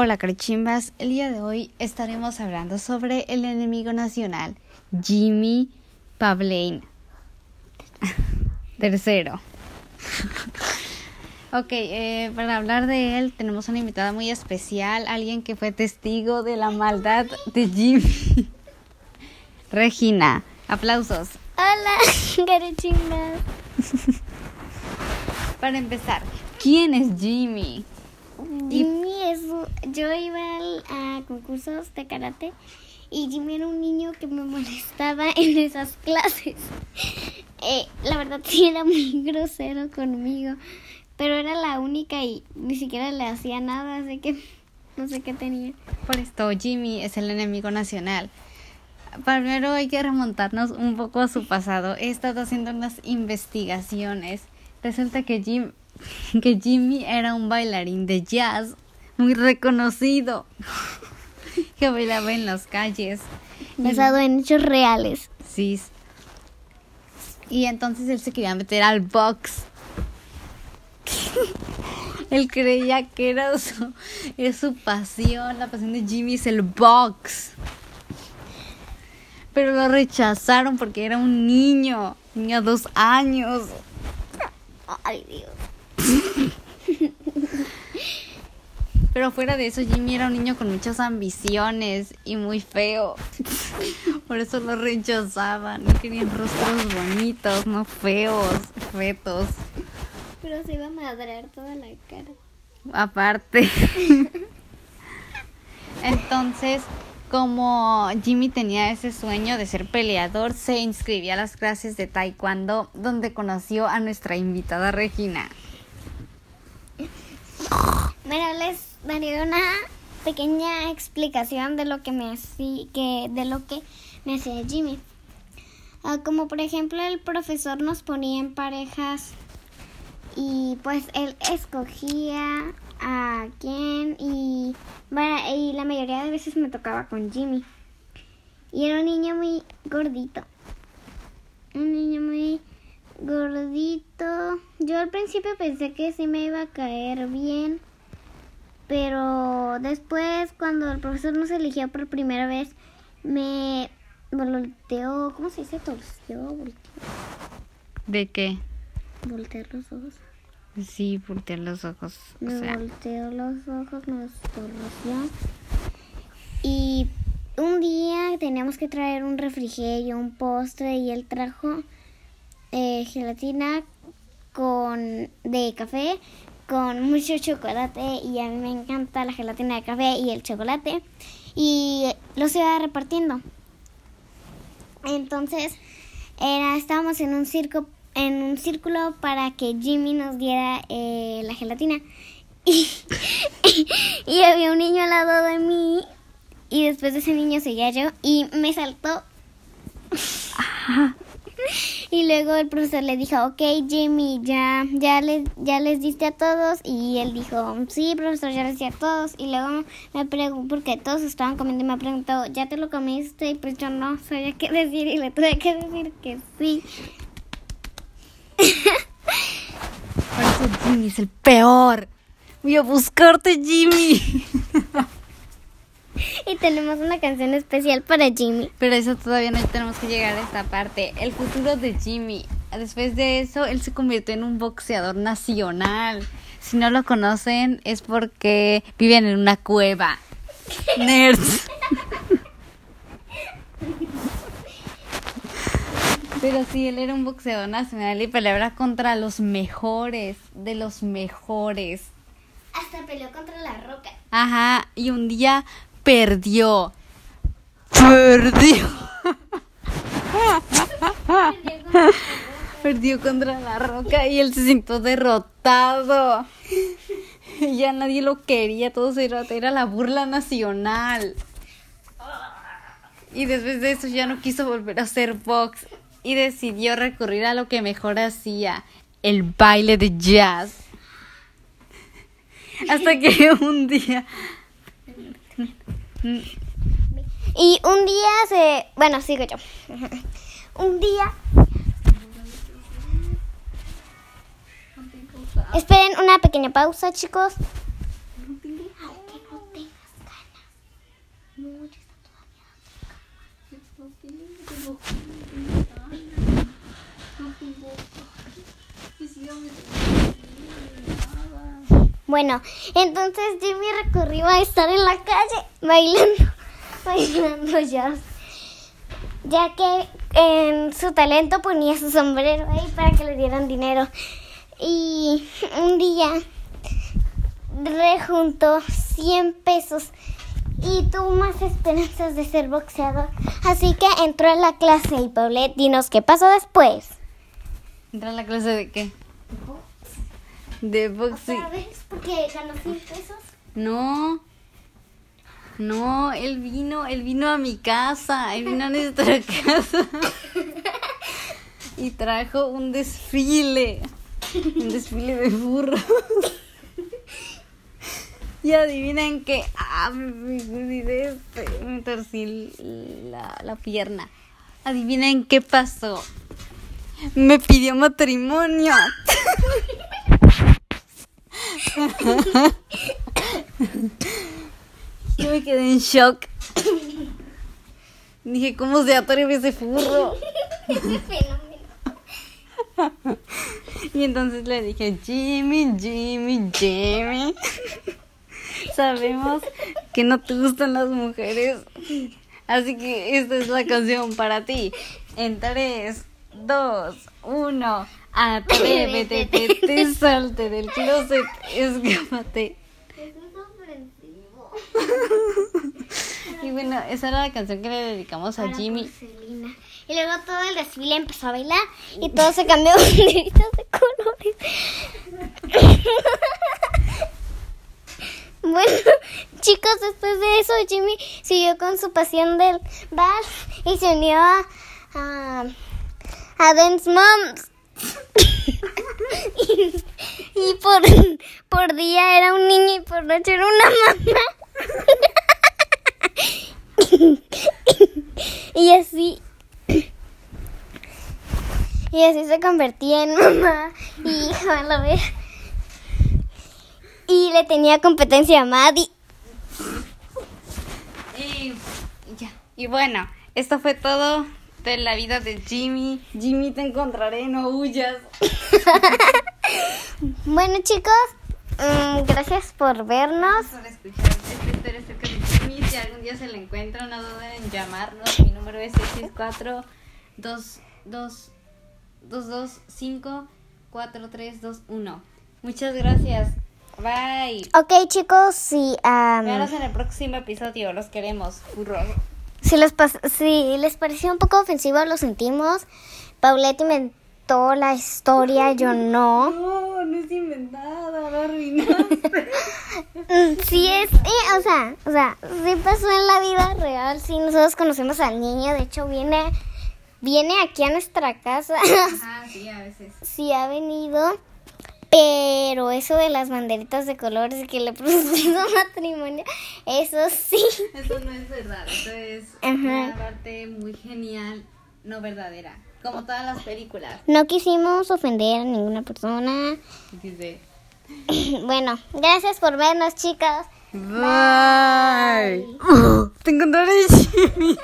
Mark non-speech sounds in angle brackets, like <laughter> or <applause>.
Hola carichimbas, el día de hoy estaremos hablando sobre el enemigo nacional, Jimmy Pavlane. <laughs> Tercero. <laughs> ok, eh, para hablar de él tenemos una invitada muy especial, alguien que fue testigo de la maldad de Jimmy. <laughs> Regina, aplausos. Hola, carichimbas. Para empezar, ¿quién es Jimmy? Jimmy es. Yo iba al- a concursos de karate y Jimmy era un niño que me molestaba <laughs> en esas clases. Eh, la verdad, sí era muy <laughs> grosero conmigo, pero era la única y ni siquiera le hacía nada, así que <laughs> no sé qué tenía. Por esto, Jimmy es el enemigo nacional. Primero hay que remontarnos un poco a su pasado. He estado haciendo unas investigaciones. Resulta que, Jim, <laughs> que Jimmy era un bailarín de jazz muy reconocido <laughs> que bailaba en las calles. Basado en hechos reales. Sí. Y entonces él se quería meter al box. <laughs> él creía que era su, es su pasión, la pasión de Jimmy es el box. Pero lo rechazaron porque era un niño, tenía dos años. Ay, Dios. Pero fuera de eso, Jimmy era un niño con muchas ambiciones y muy feo. Por eso lo rechazaban. No querían rostros bonitos, no feos, fetos. Pero se iba a madrear toda la cara. Aparte. Entonces, como Jimmy tenía ese sueño de ser peleador, se inscribió a las clases de taekwondo donde conoció a nuestra invitada Regina. Bueno, les daré una pequeña explicación de lo que me hacía, que de lo que me hacía Jimmy. Ah, como por ejemplo el profesor nos ponía en parejas y pues él escogía a quién y, y la mayoría de veces me tocaba con Jimmy. Y era un niño muy gordito. Un niño muy gordito. Yo al principio pensé que sí me iba a caer bien. Pero después, cuando el profesor nos eligió por primera vez, me volteó. ¿Cómo se dice? Torció. Volteó. ¿De qué? Voltear los ojos. Sí, voltear los ojos. O Me sea, volteó los ojos, nos torció. Y un día teníamos que traer un refrigerio, un postre, y él trajo eh, gelatina con de café con mucho chocolate y a mí me encanta la gelatina de café y el chocolate y los iba repartiendo. Entonces era estábamos en un circo en un círculo para que Jimmy nos diera eh, la gelatina. Y, <laughs> y había un niño al lado de mí y después de ese niño seguía yo y me saltó <laughs> y luego el profesor le dijo, ok Jimmy, ya, ya, les, ya les diste a todos. Y él dijo, sí, profesor, ya les di a todos. Y luego me preguntó, porque todos estaban comiendo y me preguntó, ¿ya te lo comiste? Y pues yo no sabía qué decir y le tuve que decir que sí. por eso Jimmy es el peor. Voy a buscarte, Jimmy. <laughs> Y tenemos una canción especial para Jimmy. Pero eso todavía no tenemos que llegar a esta parte. El futuro de Jimmy. Después de eso, él se convirtió en un boxeador nacional. Si no lo conocen, es porque viven en una cueva. <laughs> Nerds. Pero sí, él era un boxeador nacional y peleaba contra los mejores, de los mejores. Hasta peleó contra la roca. Ajá, y un día perdió. Perdió. Perdió contra la roca y él se sintió derrotado. Ya nadie lo quería, todo se era, era la burla nacional. Y después de eso ya no quiso volver a hacer box y decidió recurrir a lo que mejor hacía, el baile de jazz. Hasta que un día y un día se. Bueno, sigo yo. Un día. Esperen una pequeña pausa, chicos. No tengo ganas. No, ya está todavía. No tengo. No tengo. Que si yo. Bueno, entonces Jimmy recurrió a estar en la calle bailando, <laughs> bailando jazz, ya que en su talento ponía su sombrero ahí para que le dieran dinero. Y un día rejuntó 100 pesos y tuvo más esperanzas de ser boxeador. Así que entró a la clase y Paulette, dinos qué pasó después. ¿Entra a la clase de qué? De boxing. ¿Sabes? Porque ganó 100 pesos. No. No, él vino, él vino a mi casa, él vino a nuestra <laughs> casa. Y trajo un desfile. Un desfile de burros. Y adivinen que ah, me, me, me torcí la, la pierna. Adivinen qué pasó. Me pidió matrimonio. <laughs> Yo me quedé en shock. Dije, ¿cómo se atreve ese furro? Ese fenómeno. Y entonces le dije, Jimmy, Jimmy, Jimmy. Sabemos que no te gustan las mujeres. Así que esta es la canción para ti. En 3, 2, 1. Atrévete, te, te <laughs> salte del closet, escápate. <laughs> Y bueno, esa era la canción que le dedicamos a Jimmy. Y luego todo el desfile empezó a bailar y todo se cambió de banderitas <laughs> de colores. bueno, chicos, después de eso Jimmy siguió con su pasión del vals y se unió a, a, a Dance Moms. <laughs> y, por, por día era un niño y por noche era una mamá. <laughs> y así y así se convertía en mamá y hija la vez y le tenía competencia a Maddie Y ya. Y bueno, esto fue todo de la vida de Jimmy. Jimmy, te encontraré, no huyas. <laughs> bueno chicos mm, gracias por vernos por escuchar esta historia acerca de Jimmy. Si algún día se le encuentra, no duden en llamarnos. Mi número es 664 22 225 4321. Muchas gracias. Bye. ok chicos si am, Veanos en el próximo episodio. Los queremos. Burro. Si les pas- si les pareció un poco ofensivo lo sentimos Paulette inventó la historia yo <laughs> no No, no es inventada. La arruinaste. <laughs> Sí es, eh, o sea, o sea, sí pasó en la vida real, sí, nosotros conocemos al niño, de hecho viene, viene aquí a nuestra casa, Ajá, sí, a veces. <laughs> sí ha venido, pero eso de las banderitas de colores y que le <laughs> propuso matrimonio, eso sí, Eso no es verdad, eso es Ajá. una parte muy genial, no verdadera. Como todas las películas. no quisimos ofender a ninguna persona, Dice. <clears throat> bueno, gracias por vernos chicas. Bye. Te encontraré Jimmy.